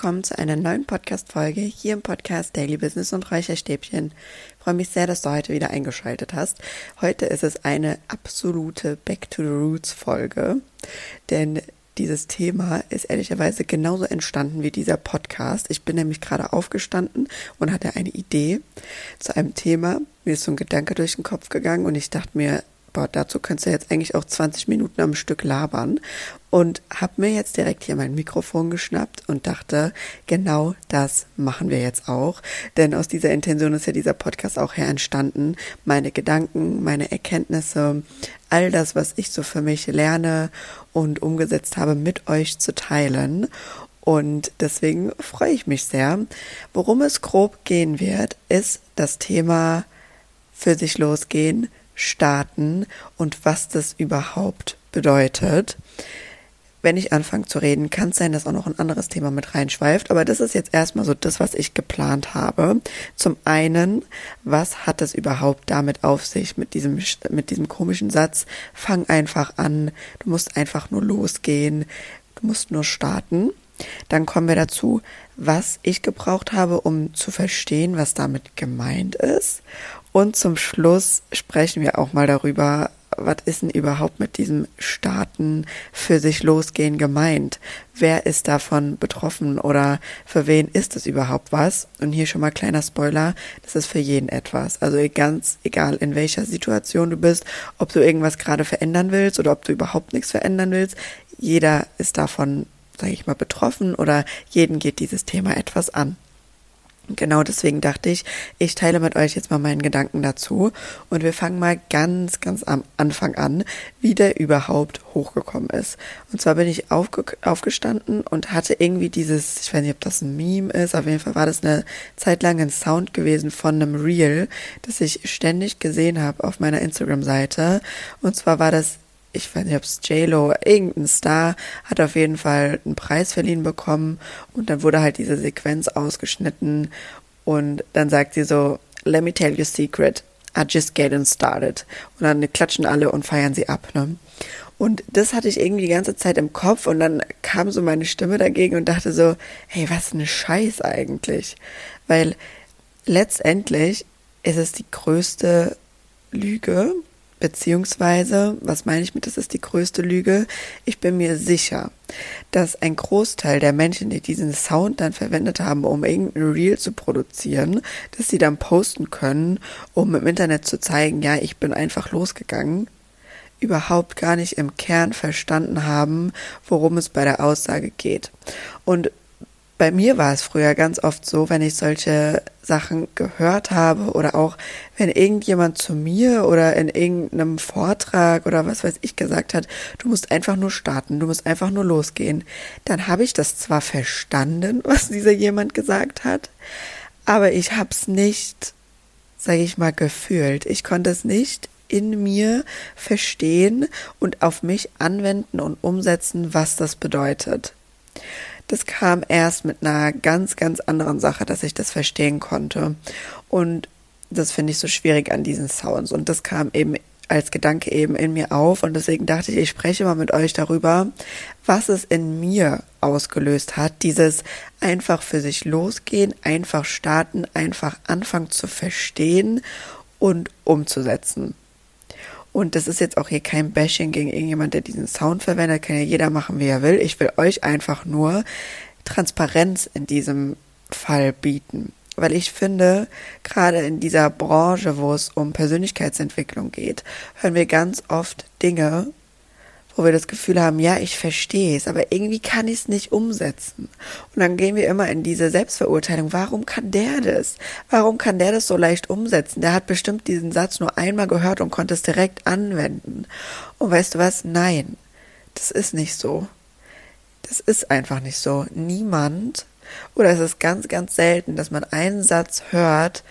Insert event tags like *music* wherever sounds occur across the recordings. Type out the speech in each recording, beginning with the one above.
willkommen zu einer neuen Podcast-Folge hier im Podcast Daily Business und Räucherstäbchen. Ich freue mich sehr, dass du heute wieder eingeschaltet hast. Heute ist es eine absolute Back to the Roots Folge, denn dieses Thema ist ehrlicherweise genauso entstanden wie dieser Podcast. Ich bin nämlich gerade aufgestanden und hatte eine Idee zu einem Thema. Mir ist so ein Gedanke durch den Kopf gegangen und ich dachte mir, boah, dazu könntest du jetzt eigentlich auch 20 Minuten am Stück labern. Und habe mir jetzt direkt hier mein Mikrofon geschnappt und dachte, genau das machen wir jetzt auch. Denn aus dieser Intention ist ja dieser Podcast auch her entstanden. Meine Gedanken, meine Erkenntnisse, all das, was ich so für mich lerne und umgesetzt habe, mit euch zu teilen. Und deswegen freue ich mich sehr. Worum es grob gehen wird, ist das Thema für sich losgehen, starten und was das überhaupt bedeutet. Wenn ich anfange zu reden, kann es sein, dass auch noch ein anderes Thema mit reinschweift, aber das ist jetzt erstmal so das, was ich geplant habe. Zum einen, was hat es überhaupt damit auf sich mit diesem, mit diesem komischen Satz? Fang einfach an, du musst einfach nur losgehen, du musst nur starten. Dann kommen wir dazu, was ich gebraucht habe, um zu verstehen, was damit gemeint ist. Und zum Schluss sprechen wir auch mal darüber, was ist denn überhaupt mit diesem Starten für sich losgehen gemeint? Wer ist davon betroffen oder für wen ist es überhaupt was? Und hier schon mal kleiner Spoiler, das ist für jeden etwas. Also ganz egal in welcher Situation du bist, ob du irgendwas gerade verändern willst oder ob du überhaupt nichts verändern willst, jeder ist davon, sage ich mal, betroffen oder jeden geht dieses Thema etwas an. Genau deswegen dachte ich, ich teile mit euch jetzt mal meinen Gedanken dazu und wir fangen mal ganz, ganz am Anfang an, wie der überhaupt hochgekommen ist. Und zwar bin ich aufge aufgestanden und hatte irgendwie dieses, ich weiß nicht, ob das ein Meme ist, auf jeden Fall war das eine Zeit lang ein Sound gewesen von einem Reel, das ich ständig gesehen habe auf meiner Instagram-Seite. Und zwar war das ich weiß nicht, ob es JLo, irgendein Star, hat auf jeden Fall einen Preis verliehen bekommen und dann wurde halt diese Sequenz ausgeschnitten und dann sagt sie so, let me tell you a secret, I just getting started. Und dann klatschen alle und feiern sie ab, ne? Und das hatte ich irgendwie die ganze Zeit im Kopf und dann kam so meine Stimme dagegen und dachte so, hey, was ein Scheiß eigentlich. Weil letztendlich ist es die größte Lüge, Beziehungsweise, was meine ich mit, das ist die größte Lüge? Ich bin mir sicher, dass ein Großteil der Menschen, die diesen Sound dann verwendet haben, um irgendein Reel zu produzieren, dass sie dann posten können, um im Internet zu zeigen, ja, ich bin einfach losgegangen, überhaupt gar nicht im Kern verstanden haben, worum es bei der Aussage geht. Und bei mir war es früher ganz oft so, wenn ich solche Sachen gehört habe oder auch wenn irgendjemand zu mir oder in irgendeinem Vortrag oder was weiß ich gesagt hat, du musst einfach nur starten, du musst einfach nur losgehen, dann habe ich das zwar verstanden, *laughs* was dieser jemand gesagt hat, aber ich habe es nicht, sage ich mal, gefühlt. Ich konnte es nicht in mir verstehen und auf mich anwenden und umsetzen, was das bedeutet. Das kam erst mit einer ganz, ganz anderen Sache, dass ich das verstehen konnte. Und das finde ich so schwierig an diesen Sounds. Und das kam eben als Gedanke eben in mir auf. Und deswegen dachte ich, ich spreche mal mit euch darüber, was es in mir ausgelöst hat. Dieses einfach für sich losgehen, einfach starten, einfach anfangen zu verstehen und umzusetzen. Und das ist jetzt auch hier kein Bashing gegen irgendjemand, der diesen Sound verwendet. Kann ja jeder machen, wie er will. Ich will euch einfach nur Transparenz in diesem Fall bieten. Weil ich finde, gerade in dieser Branche, wo es um Persönlichkeitsentwicklung geht, hören wir ganz oft Dinge, wo wir das Gefühl haben, ja, ich verstehe es, aber irgendwie kann ich es nicht umsetzen. Und dann gehen wir immer in diese Selbstverurteilung. Warum kann der das? Warum kann der das so leicht umsetzen? Der hat bestimmt diesen Satz nur einmal gehört und konnte es direkt anwenden. Und weißt du was? Nein, das ist nicht so. Das ist einfach nicht so. Niemand, oder es ist ganz, ganz selten, dass man einen Satz hört,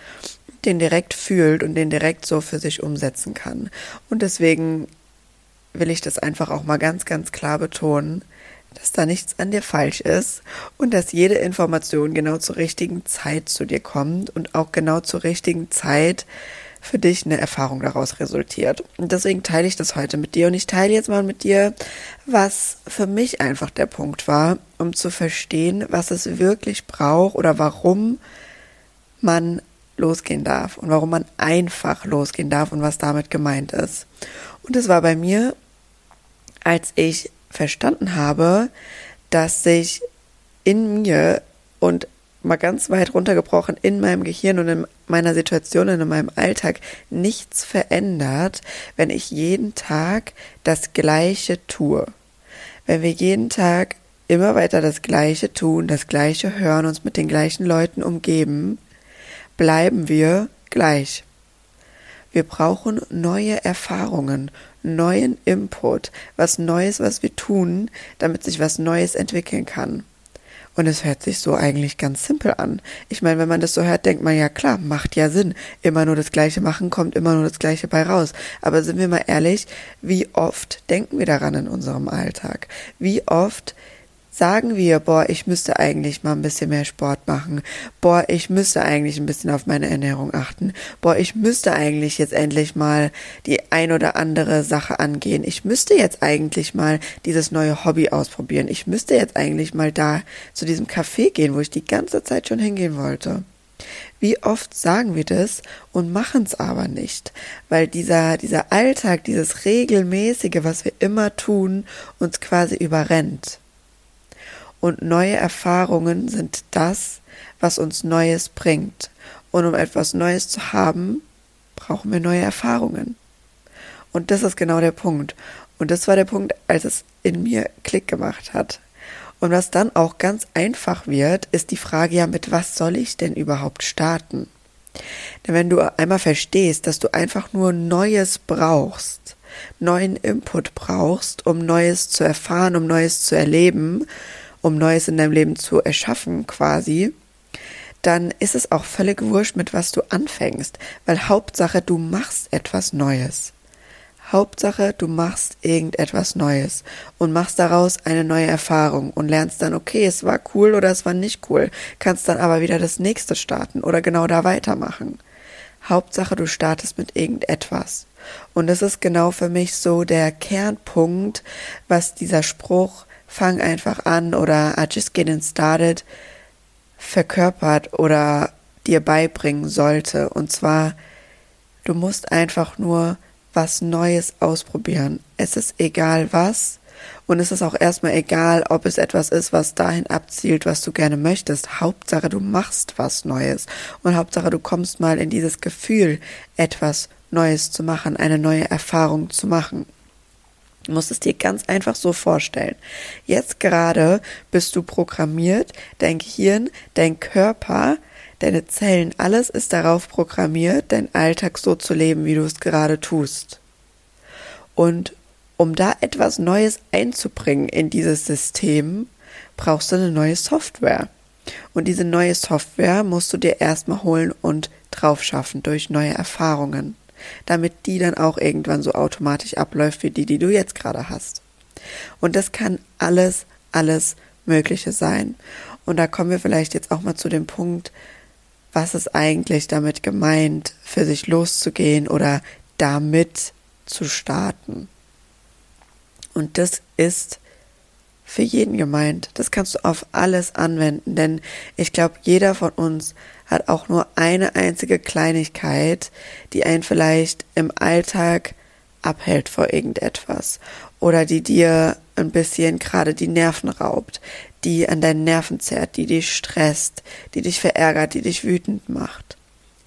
den direkt fühlt und den direkt so für sich umsetzen kann. Und deswegen will ich das einfach auch mal ganz, ganz klar betonen, dass da nichts an dir falsch ist und dass jede Information genau zur richtigen Zeit zu dir kommt und auch genau zur richtigen Zeit für dich eine Erfahrung daraus resultiert. Und deswegen teile ich das heute mit dir und ich teile jetzt mal mit dir, was für mich einfach der Punkt war, um zu verstehen, was es wirklich braucht oder warum man losgehen darf und warum man einfach losgehen darf und was damit gemeint ist. Und es war bei mir, als ich verstanden habe, dass sich in mir und mal ganz weit runtergebrochen in meinem Gehirn und in meiner Situation und in meinem Alltag nichts verändert, wenn ich jeden Tag das Gleiche tue. Wenn wir jeden Tag immer weiter das Gleiche tun, das Gleiche hören, uns mit den gleichen Leuten umgeben, bleiben wir gleich. Wir brauchen neue Erfahrungen, neuen Input, was Neues, was wir tun, damit sich was Neues entwickeln kann. Und es hört sich so eigentlich ganz simpel an. Ich meine, wenn man das so hört, denkt man ja klar, macht ja Sinn. Immer nur das Gleiche machen, kommt immer nur das Gleiche bei raus. Aber sind wir mal ehrlich, wie oft denken wir daran in unserem Alltag? Wie oft sagen wir, boah, ich müsste eigentlich mal ein bisschen mehr Sport machen, boah, ich müsste eigentlich ein bisschen auf meine Ernährung achten, boah, ich müsste eigentlich jetzt endlich mal die ein oder andere Sache angehen, ich müsste jetzt eigentlich mal dieses neue Hobby ausprobieren, ich müsste jetzt eigentlich mal da zu diesem Café gehen, wo ich die ganze Zeit schon hingehen wollte. Wie oft sagen wir das und machen es aber nicht, weil dieser, dieser Alltag, dieses regelmäßige, was wir immer tun, uns quasi überrennt und neue Erfahrungen sind das, was uns Neues bringt. Und um etwas Neues zu haben, brauchen wir neue Erfahrungen. Und das ist genau der Punkt. Und das war der Punkt, als es in mir Klick gemacht hat. Und was dann auch ganz einfach wird, ist die Frage ja, mit was soll ich denn überhaupt starten? Denn wenn du einmal verstehst, dass du einfach nur Neues brauchst, neuen Input brauchst, um Neues zu erfahren, um Neues zu erleben, um Neues in deinem Leben zu erschaffen quasi, dann ist es auch völlig wurscht, mit was du anfängst, weil Hauptsache, du machst etwas Neues. Hauptsache, du machst irgendetwas Neues und machst daraus eine neue Erfahrung und lernst dann, okay, es war cool oder es war nicht cool, kannst dann aber wieder das nächste starten oder genau da weitermachen. Hauptsache, du startest mit irgendetwas. Und das ist genau für mich so der Kernpunkt, was dieser Spruch fang einfach an oder I just getting started verkörpert oder dir beibringen sollte. Und zwar, du musst einfach nur was Neues ausprobieren. Es ist egal was. Und es ist auch erstmal egal, ob es etwas ist, was dahin abzielt, was du gerne möchtest. Hauptsache, du machst was Neues. Und Hauptsache, du kommst mal in dieses Gefühl, etwas Neues zu machen, eine neue Erfahrung zu machen. Du musst es dir ganz einfach so vorstellen. Jetzt gerade bist du programmiert, dein Gehirn, dein Körper, deine Zellen, alles ist darauf programmiert, deinen Alltag so zu leben, wie du es gerade tust. Und um da etwas Neues einzubringen in dieses System, brauchst du eine neue Software. Und diese neue Software musst du dir erstmal holen und drauf schaffen durch neue Erfahrungen damit die dann auch irgendwann so automatisch abläuft wie die, die du jetzt gerade hast. Und das kann alles, alles Mögliche sein. Und da kommen wir vielleicht jetzt auch mal zu dem Punkt, was ist eigentlich damit gemeint, für sich loszugehen oder damit zu starten. Und das ist für jeden gemeint. Das kannst du auf alles anwenden, denn ich glaube, jeder von uns hat auch nur eine einzige Kleinigkeit, die einen vielleicht im Alltag abhält vor irgendetwas oder die dir ein bisschen gerade die Nerven raubt, die an deinen Nerven zerrt, die dich stresst, die dich verärgert, die dich wütend macht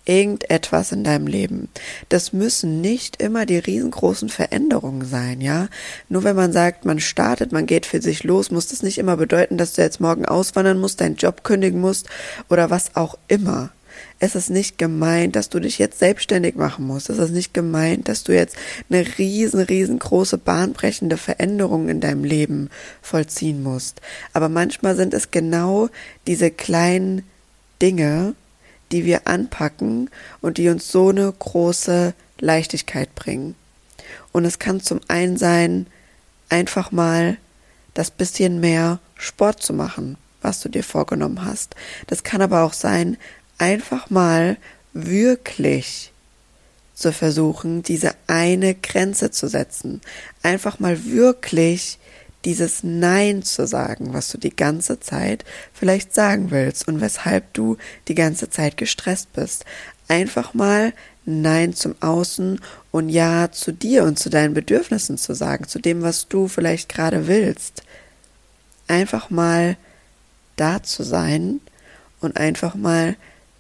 irgendetwas in deinem Leben. Das müssen nicht immer die riesengroßen Veränderungen sein, ja. Nur wenn man sagt, man startet, man geht für sich los, muss das nicht immer bedeuten, dass du jetzt morgen auswandern musst, deinen Job kündigen musst oder was auch immer. Es ist nicht gemeint, dass du dich jetzt selbstständig machen musst. Es ist nicht gemeint, dass du jetzt eine riesen, riesengroße, bahnbrechende Veränderung in deinem Leben vollziehen musst. Aber manchmal sind es genau diese kleinen Dinge, die wir anpacken und die uns so eine große Leichtigkeit bringen. Und es kann zum einen sein, einfach mal das bisschen mehr Sport zu machen, was du dir vorgenommen hast. Das kann aber auch sein, einfach mal wirklich zu versuchen, diese eine Grenze zu setzen. Einfach mal wirklich dieses Nein zu sagen, was du die ganze Zeit vielleicht sagen willst und weshalb du die ganze Zeit gestresst bist. Einfach mal Nein zum Außen und Ja zu dir und zu deinen Bedürfnissen zu sagen, zu dem, was du vielleicht gerade willst. Einfach mal da zu sein und einfach mal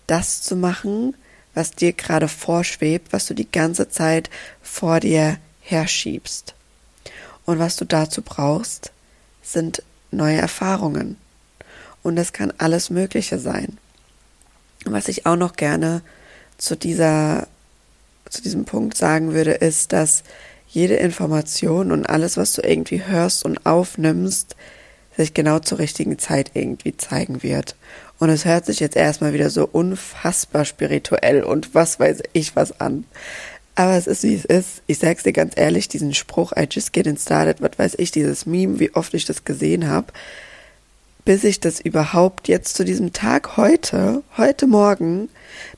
das zu machen, was dir gerade vorschwebt, was du die ganze Zeit vor dir herschiebst. Und was du dazu brauchst, sind neue Erfahrungen. Und das kann alles Mögliche sein. Was ich auch noch gerne zu dieser, zu diesem Punkt sagen würde, ist, dass jede Information und alles, was du irgendwie hörst und aufnimmst, sich genau zur richtigen Zeit irgendwie zeigen wird. Und es hört sich jetzt erstmal wieder so unfassbar spirituell und was weiß ich was an. Aber es ist wie es ist. Ich sag's dir ganz ehrlich, diesen Spruch, I just getting started, was weiß ich, dieses Meme, wie oft ich das gesehen habe, bis ich das überhaupt jetzt zu diesem Tag heute, heute Morgen,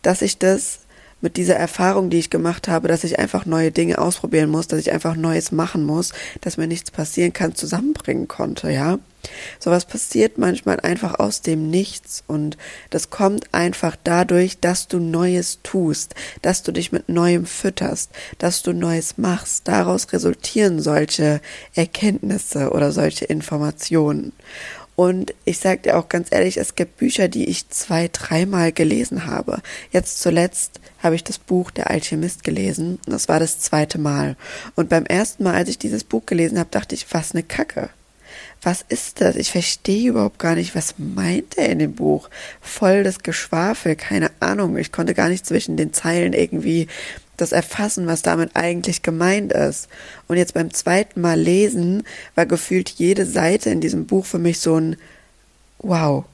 dass ich das mit dieser Erfahrung, die ich gemacht habe, dass ich einfach neue Dinge ausprobieren muss, dass ich einfach Neues machen muss, dass mir nichts passieren kann, zusammenbringen konnte, ja. Sowas passiert manchmal einfach aus dem Nichts und das kommt einfach dadurch, dass du Neues tust, dass du dich mit Neuem fütterst, dass du Neues machst. Daraus resultieren solche Erkenntnisse oder solche Informationen. Und ich sage dir auch ganz ehrlich, es gibt Bücher, die ich zwei, dreimal gelesen habe. Jetzt zuletzt habe ich das Buch Der Alchemist gelesen. Das war das zweite Mal. Und beim ersten Mal, als ich dieses Buch gelesen habe, dachte ich, was eine Kacke. Was ist das? Ich verstehe überhaupt gar nicht, was meint er in dem Buch? Voll das Geschwafel, keine Ahnung. Ich konnte gar nicht zwischen den Zeilen irgendwie das erfassen, was damit eigentlich gemeint ist. Und jetzt beim zweiten Mal lesen war gefühlt jede Seite in diesem Buch für mich so ein Wow.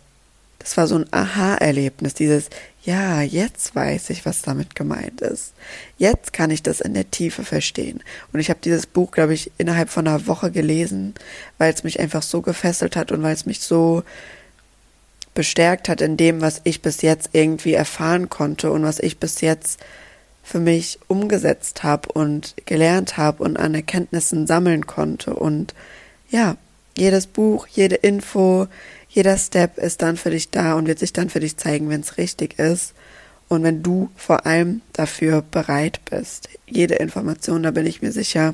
Das war so ein Aha-Erlebnis, dieses Ja, jetzt weiß ich, was damit gemeint ist. Jetzt kann ich das in der Tiefe verstehen. Und ich habe dieses Buch, glaube ich, innerhalb von einer Woche gelesen, weil es mich einfach so gefesselt hat und weil es mich so bestärkt hat in dem, was ich bis jetzt irgendwie erfahren konnte und was ich bis jetzt für mich umgesetzt habe und gelernt habe und an Erkenntnissen sammeln konnte. Und ja, jedes Buch, jede Info, jeder Step ist dann für dich da und wird sich dann für dich zeigen, wenn es richtig ist. Und wenn du vor allem dafür bereit bist. Jede Information, da bin ich mir sicher,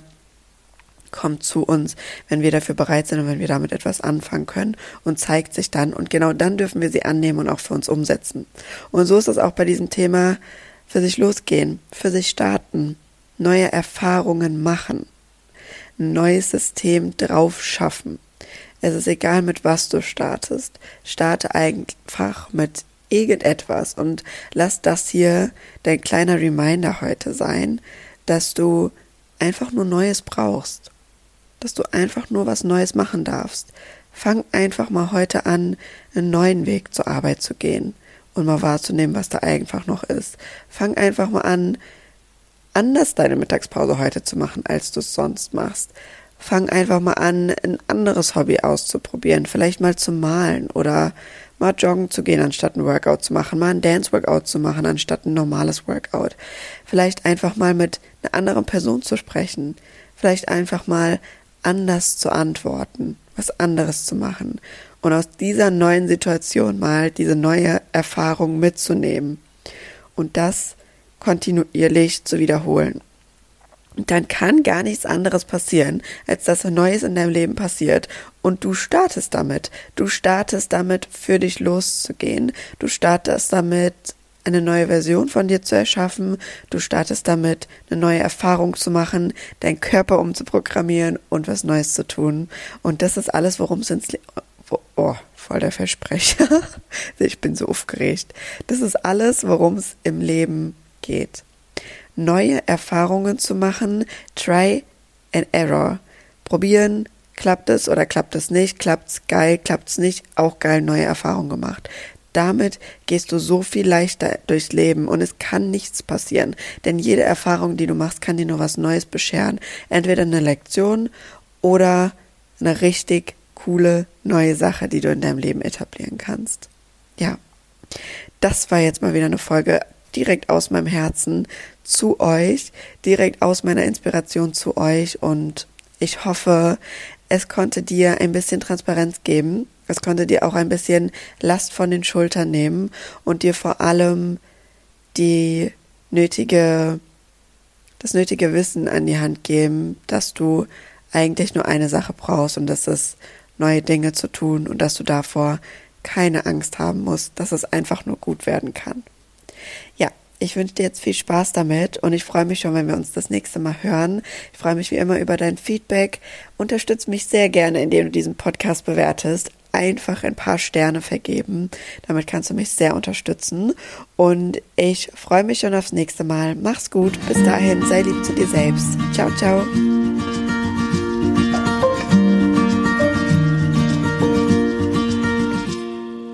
kommt zu uns, wenn wir dafür bereit sind und wenn wir damit etwas anfangen können und zeigt sich dann. Und genau dann dürfen wir sie annehmen und auch für uns umsetzen. Und so ist es auch bei diesem Thema für sich losgehen, für sich starten, neue Erfahrungen machen, ein neues System drauf schaffen. Es ist egal, mit was du startest. Starte einfach mit irgendetwas und lass das hier dein kleiner Reminder heute sein, dass du einfach nur Neues brauchst. Dass du einfach nur was Neues machen darfst. Fang einfach mal heute an, einen neuen Weg zur Arbeit zu gehen und mal wahrzunehmen, was da einfach noch ist. Fang einfach mal an, anders deine Mittagspause heute zu machen, als du es sonst machst. Fang einfach mal an, ein anderes Hobby auszuprobieren, vielleicht mal zu malen oder mal joggen zu gehen, anstatt ein Workout zu machen, mal ein Dance-Workout zu machen, anstatt ein normales Workout. Vielleicht einfach mal mit einer anderen Person zu sprechen. Vielleicht einfach mal anders zu antworten, was anderes zu machen und aus dieser neuen Situation mal diese neue Erfahrung mitzunehmen und das kontinuierlich zu wiederholen. Und dann kann gar nichts anderes passieren, als dass ein Neues in deinem Leben passiert und du startest damit. Du startest damit, für dich loszugehen. Du startest damit, eine neue Version von dir zu erschaffen. Du startest damit, eine neue Erfahrung zu machen, deinen Körper umzuprogrammieren und was Neues zu tun. Und das ist alles, worum es ins, oh, voll der Versprecher. *laughs* ich bin so aufgeregt. Das ist alles, worum es im Leben geht. Neue Erfahrungen zu machen, try and error. Probieren, klappt es oder klappt es nicht, klappt's geil, klappt's nicht, auch geil neue Erfahrungen gemacht. Damit gehst du so viel leichter durchs Leben und es kann nichts passieren, denn jede Erfahrung, die du machst, kann dir nur was Neues bescheren. Entweder eine Lektion oder eine richtig coole neue Sache, die du in deinem Leben etablieren kannst. Ja, das war jetzt mal wieder eine Folge, direkt aus meinem Herzen zu euch, direkt aus meiner Inspiration zu euch und ich hoffe, es konnte dir ein bisschen Transparenz geben. Es konnte dir auch ein bisschen Last von den Schultern nehmen und dir vor allem die nötige, das nötige Wissen an die Hand geben, dass du eigentlich nur eine Sache brauchst und das ist neue Dinge zu tun und dass du davor keine Angst haben musst, dass es einfach nur gut werden kann. Ja, ich wünsche dir jetzt viel Spaß damit und ich freue mich schon, wenn wir uns das nächste Mal hören. Ich freue mich wie immer über dein Feedback. Unterstütze mich sehr gerne, indem du diesen Podcast bewertest. Einfach ein paar Sterne vergeben. Damit kannst du mich sehr unterstützen. Und ich freue mich schon aufs nächste Mal. Mach's gut. Bis dahin, sei lieb zu dir selbst. Ciao, ciao.